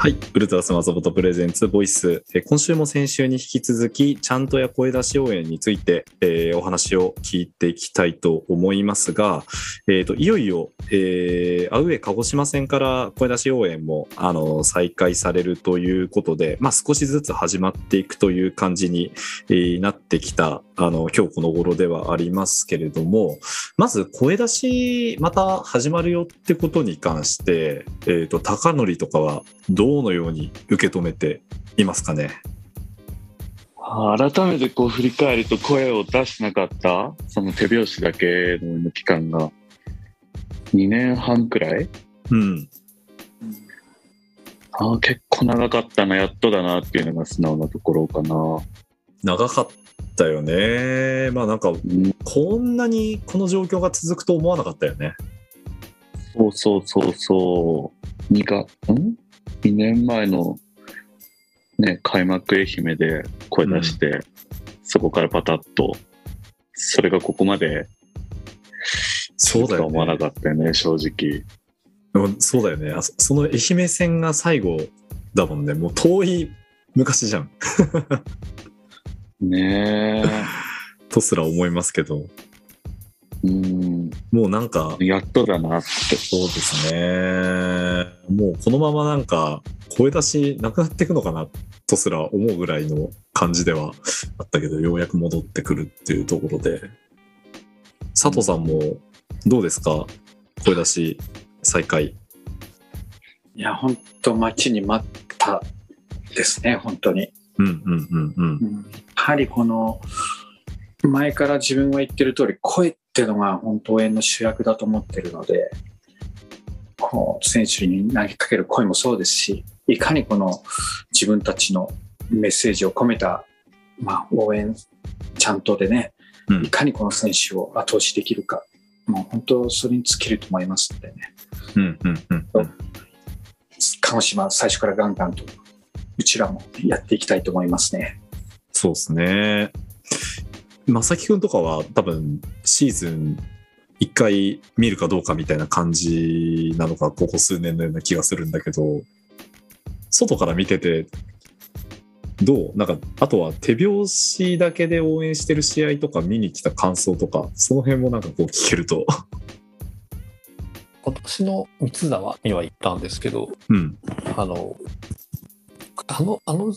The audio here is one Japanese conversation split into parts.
はい。ウルトラスマゾボトプレゼンツボイス。え今週も先週に引き続き、ちゃんとや声出し応援について、えーお話を聞いていきたいと思いますが、えーと、いよいよ、えーアウェー鹿児島戦から声出し応援も、あの、再開されるということで、まあ少しずつ始まっていくという感じに、えなってきた、あの、今日この頃ではありますけれども、まず声出しまた始まるよってことに関して、えーと、高則とかはどのように受け止めていますかね？改めてこう振り返ると声を出してなかったその手拍子だけの期間が2年半くらい？うん。ああ結構長かったなやっとだなっていうのが素直なところかな、長かったよね。まあなんか、うん、こんなにこの状況が続くと思わなかったよね。そうそうそうそう2がん？2年前のね開幕愛媛で声出して、そこからパタッとそれがここまでそうだよとは思わなね。かったよね正直うんそうだよね。その愛媛戦が最後だもんね。もう遠い昔じゃん。ね とすら思いますけど、えうんもうなんか、やっとだなってそうですね。もうこのままなんか声出しなくなっていくのかなとすら思うぐらいの感じでは あったけど、ようやく戻ってくるっていうところで。佐藤さんもどうですか？声出し再開。いや、本当待ちに待ったですね、本当に。うんうんうんうん。うんやはりこの、前から自分は言ってる通り、声っていうのが本当応援の主役だと思ってるので、こう、選手に投げかける声もそうですし、いかにこの自分たちのメッセージを込めた、まあ、応援、ちゃんとでね、うんいかにこの選手を後押しできるか、もう本当それに尽きると思いますのでね。うんうんうんうん。鹿児島最初からガンガンとうちらもやっていきたいと思いますね。そうですね。正木くんとかは多分シーズン一回見るかどうかみたいな感じなのか、ここ数年のような気がするんだけど、外から見てて、どう？なんか、あとは手拍子だけで応援してる試合とか見に来た感想とか、その辺もなんかこう聞けると。今年の三沢には行ったんですけど、うん。あの、あの、あの、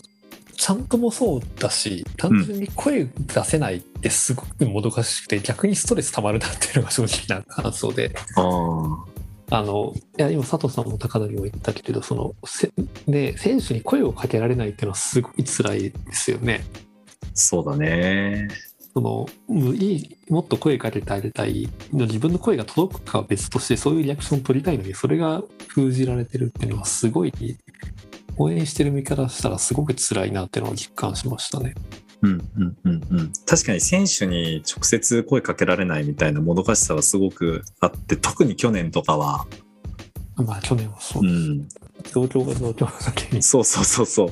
ちゃんともそうだし、単純に声出せないってすごくもどかしくて、逆にストレス溜まるなっていうのが正直な感想で、あの、いや、今佐藤さんも高則も言ったけれど、その、せね、選手に声をかけられないっていうのはすごい辛いですよね。そうだね。そのむいいもっと声かけてあげたいの自分の声が届くかは別としてそういうリアクションを取りたいのにそれが封じられてるっていうのはすごい応援してる身からしたらすごく辛いなっていうのを実感しましたね。うんうんうんうん、確かに選手に直接声かけられないみたいなもどかしさはすごくあって特に去年とかは、まあ去年はそうう、ん、状況が状況だけに。そうそうそうそう。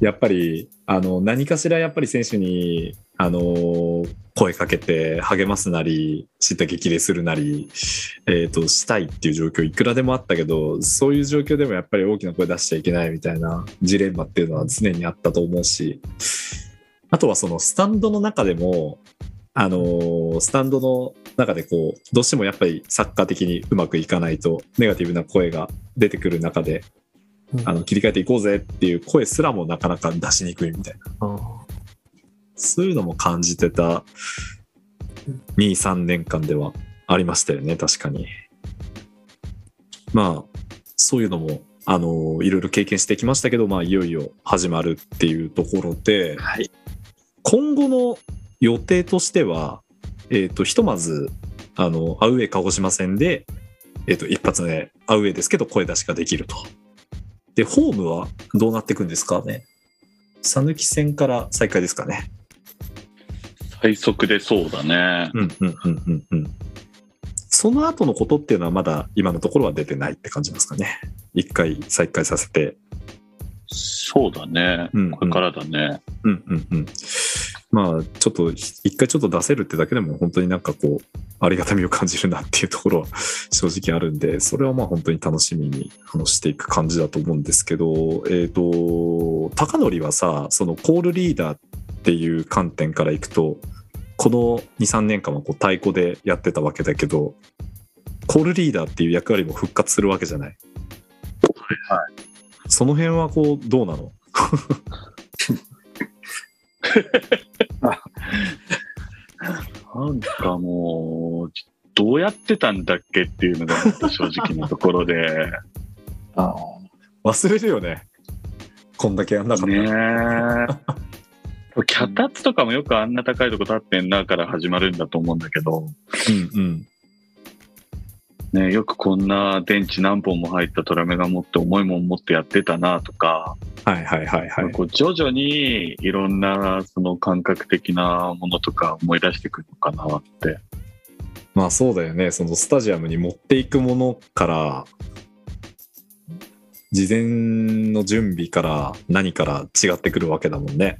やっぱりあの何かしらやっぱり選手にあの声かけて励ますなり叱咤激励するなり、えー、としたいっていう状況いくらでもあったけどそういう状況でもやっぱり大きな声出しちゃいけないみたいなジレンマっていうのは常にあったと思うしあとはそのスタンドの中でもあのースタンドの中でこうどうしてもやっぱりサッカー的にうまくいかないとネガティブな声が出てくる中でうん。あの切り替えていこうぜっていう声すらもなかなか出しにくいみたいな。あそういうのも感じてた23年間ではありましたよね確かにまあそういうのもあのいろいろ経験してきましたけど、まあ、いよいよ始まるっていうところではい。今後の予定としては、えー、とひとまずあのアウェー鹿児島戦で、えー、と一発目アウェーですけど声出しができると。でホームはどうなっていくんですかね讃岐戦から再開ですかね。最速でそうだねうんうんうんうんうん。その後のことっていうのはまだ今のところは出てないって感じですかね。一回再開させて。そうだね、うんこれからだねうんうんうん。まあ、ちょっと、一回ちょっと出せるってだけでも、本当になんかこう、ありがたみを感じるなっていうところは正直あるんで、それはまあ本当に楽しみにあのしていく感じだと思うんですけど、えっ、と、高則はさ、そのコールリーダーっていう観点からいくと、この2、3年間はこう太鼓でやってたわけだけど、コールリーダーっていう役割も復活するわけじゃない。はその辺はこう、どうなの？なんかもう、どうやってたんだっけっていうのが正直なところで、あ忘れるよね。こんだけやんなかったね。脚立とかもよくあんな高いとこ立ってんなから始まるんだと思うんだけど、うんうん。ね、よくこんな電池何本も入ったトラメガ持って重いもん持ってやってたなとか、はいはいはいはい。こう徐々にいろんなその感覚的なものとか思い出してくるのかなって。まあそうだよね。そのスタジアムに持っていくものから、事前の準備から何から違ってくるわけだもんね。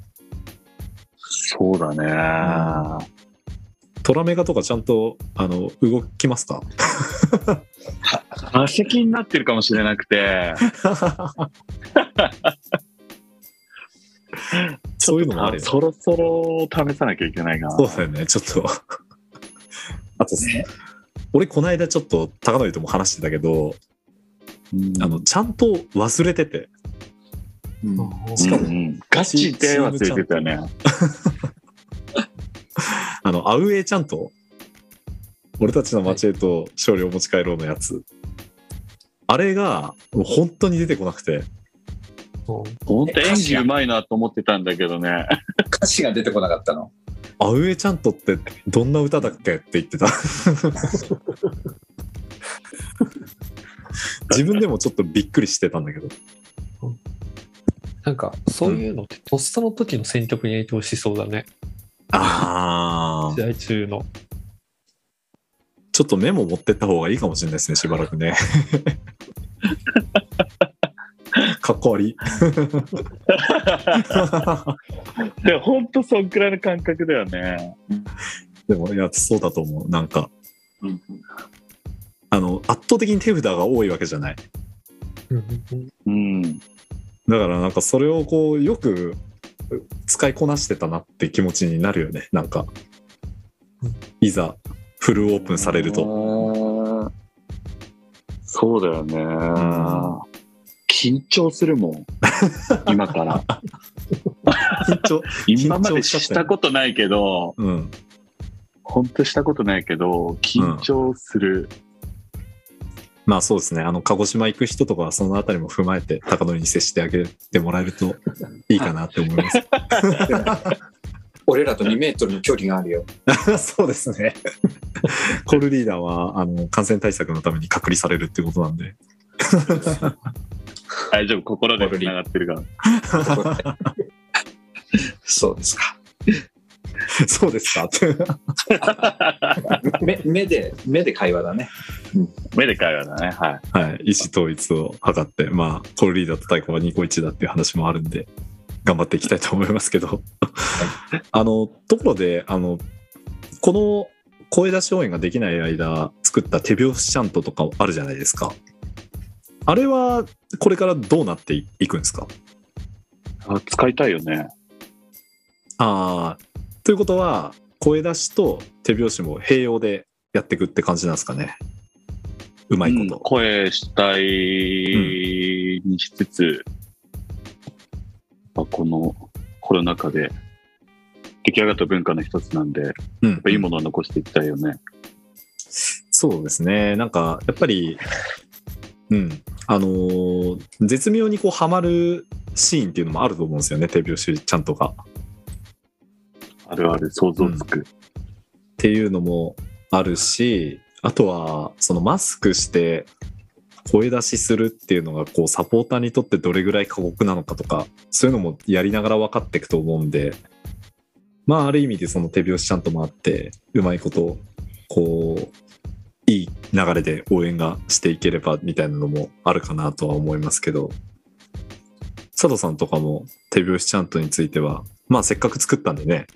そうだね。トラメガとかちゃんとあの動きますか？化石になってるかもしれなくて、そういうのもあるそろそろ試さなきゃいけないな。そうだよね、ちょっと。あと、ね。俺この間ちょっと高典とも話してたけど、うん。あの、ちゃんと忘れてて、うんしかもうんうんガチで忘れてたよね。あの、アウェーちゃんと、俺たちの街へと勝利を持ち帰ろうのやつ。あれが、もう本当に出てこなくて、本当演技うまいなと思ってたんだけどね。歌詞が出てこなかったの？アウェーちゃんとってどんな歌だっけって言ってた。自分でもちょっとびっくりしてたんだけど。なんかそういうのってとっさの時の選曲に影響しそうだね、ああ試。合中のちょっとメモ持ってった方がいいかもしれないですね、しばらくね。かっこ悪い。でも本当そんくらいの感覚だよね。でも、いや、そうだと思う。なんか、うんあの、圧倒的に手札が多いわけじゃない。うん。だからなんかそれをこう、よく使いこなしてたなって気持ちになるよね。なんかうん、いざ、フルオープンされると。と。そうだよね。ん緊張するもん。今から。緊張。今までしたことないけど、うん。本当したことないけど、緊張する。まあそうですね。あの、鹿児島行く人とかはそのあたりも踏まえて、高野に接してあげてもらえるといいかなって思います。俺らと2メートルの距離があるよ。そうですね。コールリーダーは、あの、感染対策のために隔離されるってことなんで。大丈夫、心で繋がってるから。そうですか。そうですか。目目で、目で会話だね。目で会話だね。はい。はい。意思統一を図って、まあ、コールリーダーと太鼓は2個1だっていう話もあるんで、頑張っていきたいと思いますけど。あの、ところで、あの、この声出し応援ができない間、作った手拍子チャントとかあるじゃないですか。あれは、これからどうなっていくんですか？あ使いたいよね。ああ、ということは、声出しと手拍子も併用でやっていくって感じなんですかね。うまいうんこと。声主体にしつつ、まあこのコロナ禍で出来上がった文化の一つなんで、やっうんぱいいものを残していきたいよね。そうですね。なんか、やっぱり、うん。あのー絶妙にこう、ハマるシーンっていうのもあると思うんですよね、手拍子ちゃんとか。あるある想像つく。っていうのもあるし、あとは、そのマスクして声出しするっていうのが、こう、サポーターにとってどれぐらい過酷なのかとか、そういうのもやりながら分かっていくと思うんで、まあ、ある意味でその手拍子ちゃんともあって、うまいこと、こう、いい流れで応援がしていければみたいなのもあるかなとは思いますけど、佐藤さんとかも手拍子ちゃんとについてはまあせっかく作ったんでね、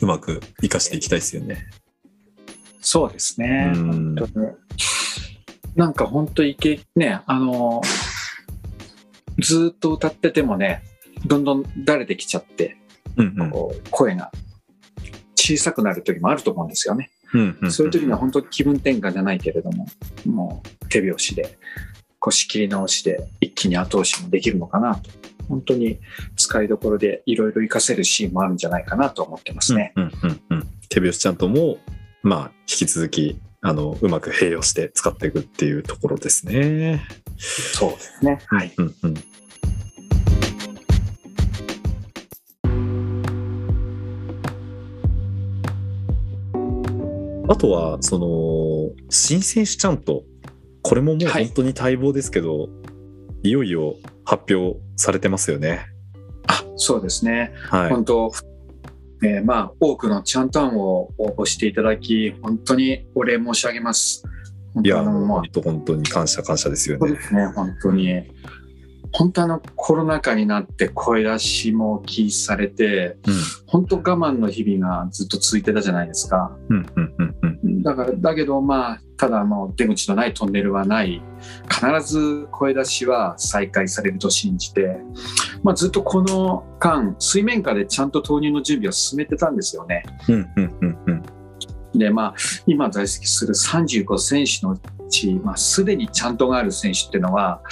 うまく活かしていきたいですよね。そうですね。うん本当になんか本当いけ、ね、あの、ずーっと歌っててもね、どんどん慣れてきちゃって、うんうんこう声が小さくなる時もあると思うんですよね。そういう時には本当気分転換じゃないけれども、もう手拍子で、こう仕切り直しで一気に後押しもできるのかなと。本当に使いどころでいろいろ活かせるシーンもあるんじゃないかなと思ってますね。うんうんうん、手拍子ちゃんとも、まあ、引き続きあのうまく併用して使っていくっていうところですね。そうですね。はい。うんうんあとはその新選手ちゃんとこれももうはい本当に待望ですけど、い、よいよ発表されてますよね。あ、そうですね。はい。本当、えーまあ、多くのチャント案を応募していただき、本当にお礼申し上げます。本いや、まあ本当に感謝感謝ですよねそうで。すね、本当に。本当あのコロナ禍になって声出しも禁止されて、本当我慢の日々がずっと続いてたじゃないですか。うんうんうんうんうんだから、だけどまあ、ただもう出口のないトンネルはない。必ず声出しは再開されると信じて、まあずっとこの間、水面下でちゃんと投入の準備を進めてたんですよね。うんうんうんうんで、まあ、今在籍する35選手のうち、まあ、すでにちゃんとがある選手っていうのは、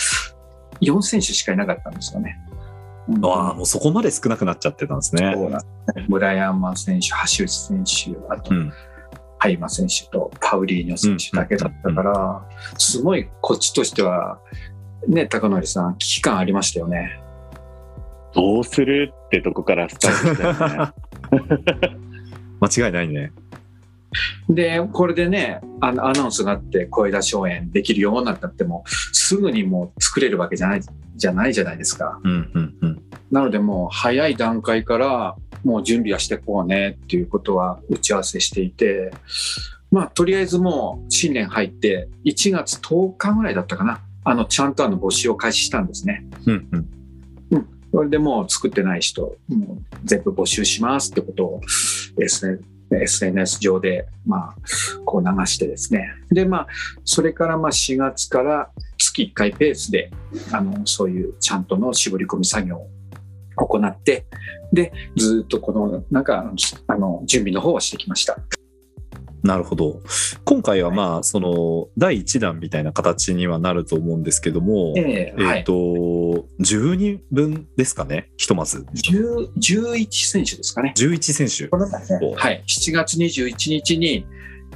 4選手しかいなかったんですよね。ああ、もうそこまで少なくなっちゃってたんですね。村山選手、橋内選手、あとうんハイマ選手とパウリーニョ選手だけだったから、すごいこっちとしては、ね、高則さん、危機感ありましたよね。どうするってとこからスタートしたよね。間違いないね。で、これでね、あのアナウンスがあって声出し応援できるようになったっても、すぐにもう作れるわけじゃないじゃないじゃないですか。うんうんうん。なのでもう早い段階からもう準備はしてこうねっていうことは打ち合わせしていて、まあとりあえずもう新年入って1月10日ぐらいだったかな。あの、ちゃんとあの募集を開始したんですね。うんうん。それでもう作ってない人、もう全部募集しますってことを SN SNS 上で、まあ、こう流してですね。で、まあ、それからまあ4月から月1回ペースで、あの、そういうちゃんとの絞り込み作業を行って、で、ずっとこの、なんか、あの、準備の方をしてきました。なるほど。今回はまあ、その、第1弾みたいな形にはなると思うんですけども、ええはい。と、10人分ですかね、ひとまず。10 11選手ですかね。11選手。ねはい、7月21日に、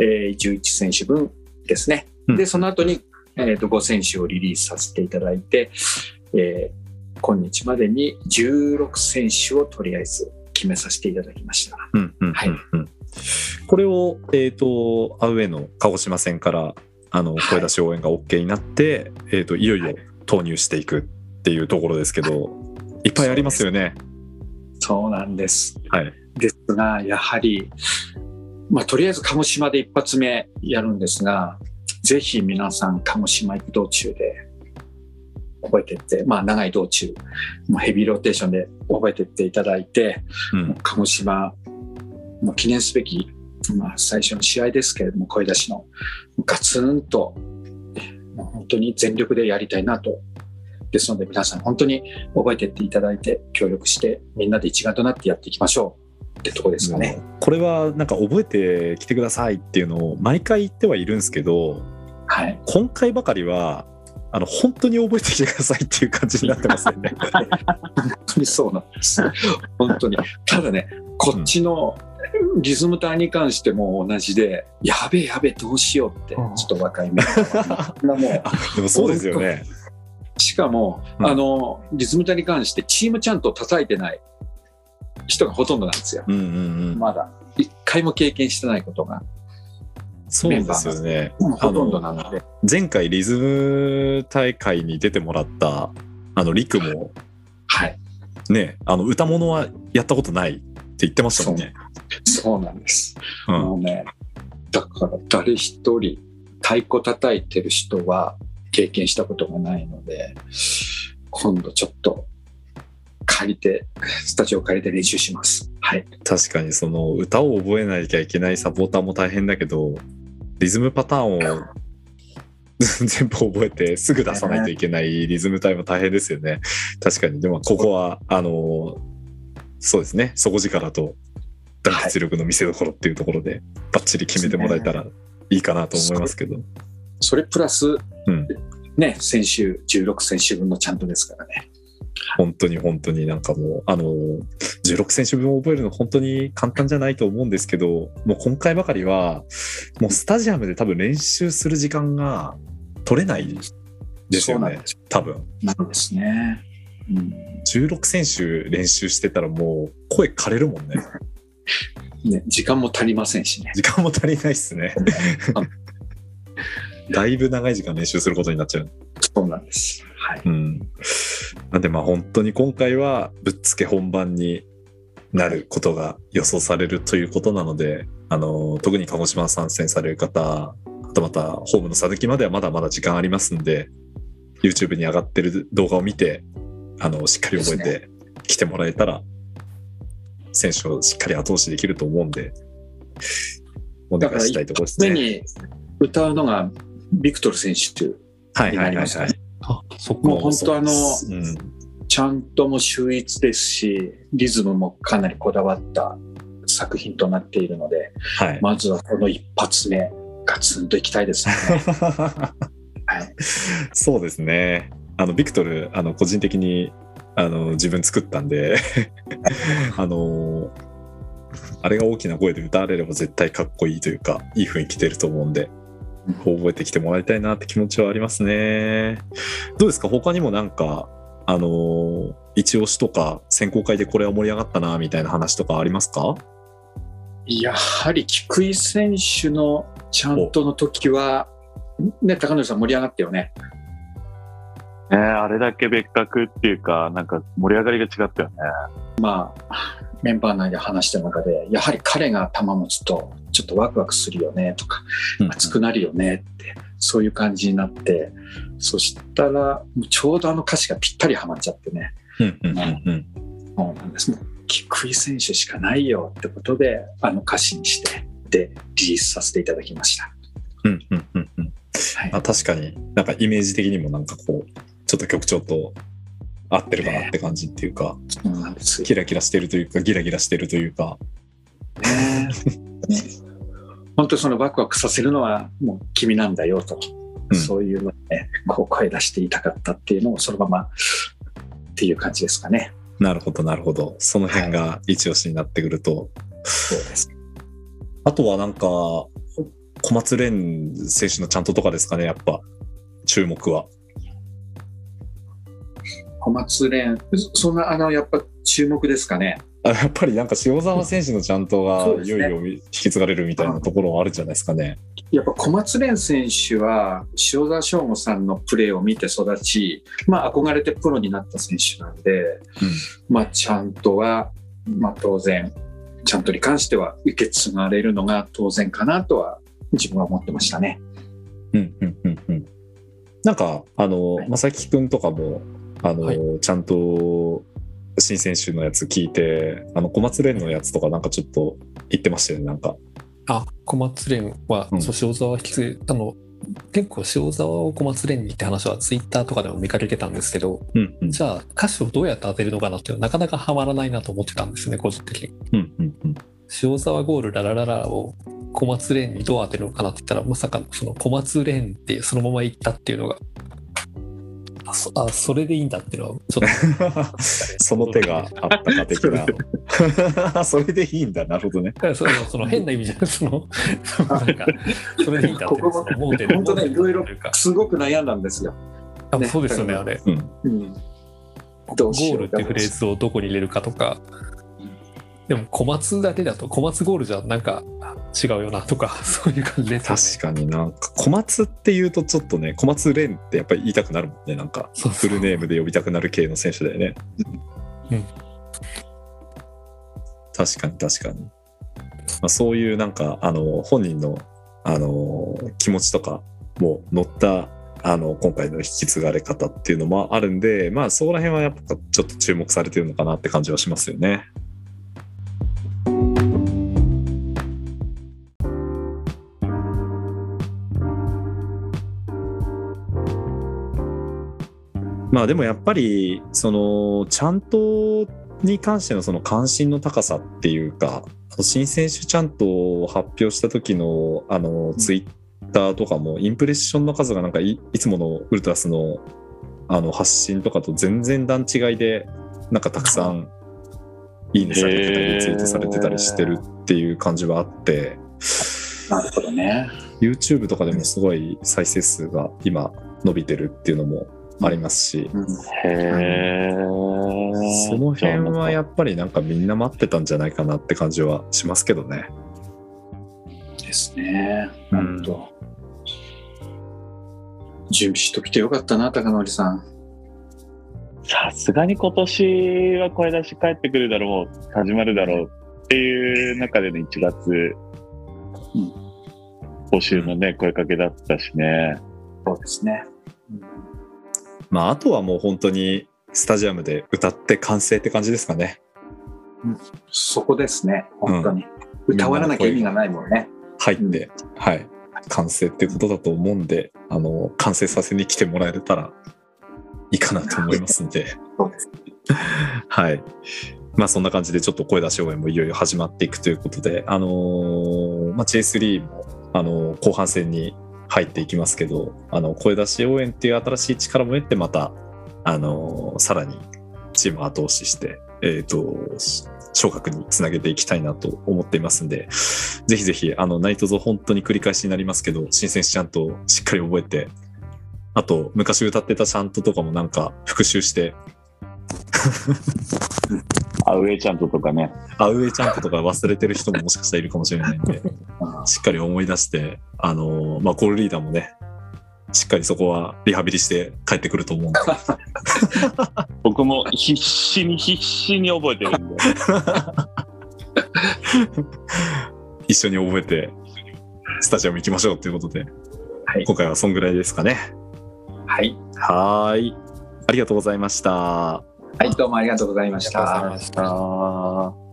えー11選手分ですね。うんで、その後に、えー、と5選手をリリースさせていただいて、えー今日までに16選手をとりあえず決めさせていただきました。うんうんうんうんはいこれを、えっ、と、アウェイの鹿児島戦から、あの、はい声出し応援が OK になって、えっ、と、いよいよ投入していくっていうところですけど、いっぱいありますよね。そうなんです。はい。ですが、やはり、まあ、とりあえず鹿児島で一発目やるんですが、ぜひ皆さん鹿児島行く道中で覚えてって、まあ長い道中、もうヘビーローテーションで覚えてっていただいて、うん。鹿児島の記念すべき、まあ最初の試合ですけれども、声出しのガツンと、もう本当に全力でやりたいなと。ですので皆さん本当に覚えてっていただいて協力してみんなで一丸となってやっていきましょうってとこですかね。これはなんか覚えてきてくださいっていうのを毎回言ってはいるんですけどはい。今回ばかりはあの本当に覚えてきてくださいっていう感じになってますよね。本当にそうなんです。本当に。ただね、こっちのリズム隊に関しても同じで、やべえやべえどうしようって、ちょっと若いメンバーがもうでもそうですよね。しかも、うんあの、リズム隊に関してチームちゃんと叩いてない人がほとんどなんですよ。うんうんうん。まだ。一回も経験してないことが、そうですよね。ほとんどなので。前回リズム大会に出てもらったあのリクもはい。ねあの歌物はやったことないって言ってましたもんね。そうなんです。うんもうね、だから誰一人太鼓叩いてる人は経験したことがないので、今度ちょっと借りて、スタジオを借りて練習します。はい。確かにその歌を覚えなきゃいけないサポーターも大変だけどリズムパターンを 全部覚えてすぐ出さないといけないリズム隊も大変ですよね確かにでもここはあのそうですね。底力と団結力の見せ所っていうところでバッチリ決めてもらえたらいいかなと思いますけど。それプラス、うん。ね、先週、16選手分のちゃんとですからね。本当に本当になんかもう、あの、16選手分を覚えるの本当に簡単じゃないと思うんですけど、もう今回ばかりは、もうスタジアムで多分練習する時間が取れないですよね。多分。なんですね。うん。16選手練習してたらもう声枯れるもん。ね。ね、時間も足りません。しね。時間も足りないっすね。だいぶ長い時間練習することになっちゃう。そうなん。です。はい。うん。なん。でまあ本当に今回はぶっつけ本番になることが予想されるということなので、あの、特に鹿児島参戦される方、あとまたホームの佐きまではまだまだ時間ありますん。で、YouTube に上がってる動画を見て、あの、しっかり覚えてきてもらえたら、選手をしっかり後押しできると思うんで、お願いしたいところですね。目に歌うのがビクトル選手、はいはいはいはい。あ、そこもう本当あのうん、ちゃんとも秀逸ですし、リズムもかなりこだわった作品となっているので、はい。まずはこの一発目、ガツンといきたいですね。はい。そうですね。あの、ビクトル、あの、個人的に、あの、自分作ったんで、あの、あれが大きな声で歌われれば絶対かっこいいというか、いい雰囲気出ると思うんで、覚えてきてもらいたいなって気持ちはありますね。どうですか？他にもなんか、あの、一押しとか、選考会でこれは盛り上がったな、みたいな話とかありますか？やはり菊井選手のちゃんとの時は、ね、高野さん盛り上がったよね。ね、あれだけ別格っていうか、なんか盛り上がりが違ったよね。まあ、メンバー内で話した中で、やはり彼が球持つと、ちょっとワクワクするよねとか、熱くなるよねって、そういう感じになって、そしたら、ちょうどあの歌詞がぴったりはまっちゃってね、うんうんうんうんそうなんです。もう、菊井選手しかないよってことで、あの歌詞にして、で、リリースさせていただきました。うんうんうんうんはいあ確かになんかイメージ的にもなんかこうちょっと曲調と合ってるかなって感じっていうか、そうなん。です。キラキラしてるというかギラギラしてるというか。ね。ね。本当にそのワクワクさせるのはもう君なんだよと、うん。そういうのをね、こう声出していたかったっていうのをそのままっていう感じですかね。なるほどなるほど。その辺が一押しになってくると、そうです。あとはなんか小松蓮選手のちゃんととかですかねやっぱ。注目は小松蓮、そんなあのやっぱ注目ですかね？あやっぱりなんか塩沢選手のちゃんとがいよいよ引き継がれるみたいなところはあるんじゃないですかね。やっぱ小松蓮選手は塩田翔吾さんのプレーを見て育ち、まあ、憧れてプロになった選手なんで、まあ、ちゃんとは、まあ、当然ちゃんとに関しては受け継がれるのが当然かなとは自分は思ってましたね。うんうんうんうんなんかあのはい正木くんとかもあの、はい。ちゃんと新選手のやつ聞いてあの小松蓮のやつとかなんかちょっと言ってましたよねなんか。あ、小松蓮は、うん。そう塩沢引き継いあの、結構塩沢を小松蓮にって話はツイッターとかでも見かけてたんですけど、うんうん。じゃあ歌詞をどうやって当てるのかなっていうのはなかなかハマらないなと思ってたんですね、個人的に。うんうんうん。塩沢ゴールララララを小松蓮にどう当てるのかなって言ったら、まさかのその小松蓮ってそのまま行ったっていうのが、あ、そあそれでいいんだっていうのは、ちょっと。その手があったか的な。それで。いいんだ。なるほどね。そのその変な意味じゃなくその、なんか、それでいいんだっていう、ここもその盲点本当ねいろいろすごく悩んだんですよ。あね。そうですよね、あれ。うん。うん、ゴールってフレーズをどこに入れるかとか、でも小松だけだと小松ゴールじゃなんか違うよなとか そういう感じで確かにな。んか小松っていうとちょっとね小松蓮ってやっぱり言いたくなるもんね。なんかフルネームで呼びたくなる系の選手だよね。うん。確かに確かに、まあ、そういうなんかあの本人のあの気持ちとかも乗ったあの今回の引き継がれ方っていうのもあるんで、まあ、そこら辺はやっぱちょっと注目されてるのかなって感じはしますよね。まあでもやっぱりそのちゃんとに関してのその関心の高さっていうか新選手ちゃんと発表した時のあのツイッターとかもインプレッションの数がなんかいいつものウルトラスのあの発信とかと全然段違いでなんかたくさんいいねされてたりリツイートされてたりしてるっていう感じはあってなるほどね。YouTube とかでもすごい再生数が今伸びてるっていうのもありますし、うん。その辺はやっぱりなんかみんな待ってたんじゃないかなって感じはしますけどね。ですね。うん。準備しときてよかったな、高則さん。さすがに今年は声出し帰ってくるだろう、始まるだろうっていう中での1月、募集のね、声かけだったしね。そうですね。まああとはもう本当にスタジアムで歌って完成って感じですかね。そこですね、本当に。歌わらなきゃ意味がないもんね。入って、はい。完成っていうことだと思うんで、あの、完成させに来てもらえたらいいかなと思いますんで。そうです はい。まあそんな感じでちょっと声出し応援もいよいよ始まっていくということで、あのーまあ J3 も、あのー後半戦に入っていきますけど、あの、声出し応援っていう新しい力も得てまた、あのさらにチーム後押しして、えっ、と、昇格につなげていきたいなと思っていますんで、ぜひぜひ、あの、ナイトゾ本当に繰り返しになりますけど、新選手ちゃんとしっかり覚えて、あと、昔歌ってたチャントとかもなんか復習して、アウェイチャントとかね。アウェイチャントとか忘れてる人ももしかしたらいるかもしれないんで、しっかり思い出して、あの、まあ、コールリーダーもね、しっかりそこはリハビリして帰ってくると思うんで、僕も必死に必死に覚えてるんで。一緒に覚えて、スタジアム行きましょうということで、はい今回はそんぐらいですかね。はい。はーい。ありがとうございました。はい、どうもありがとうございましたありがとうございま。した。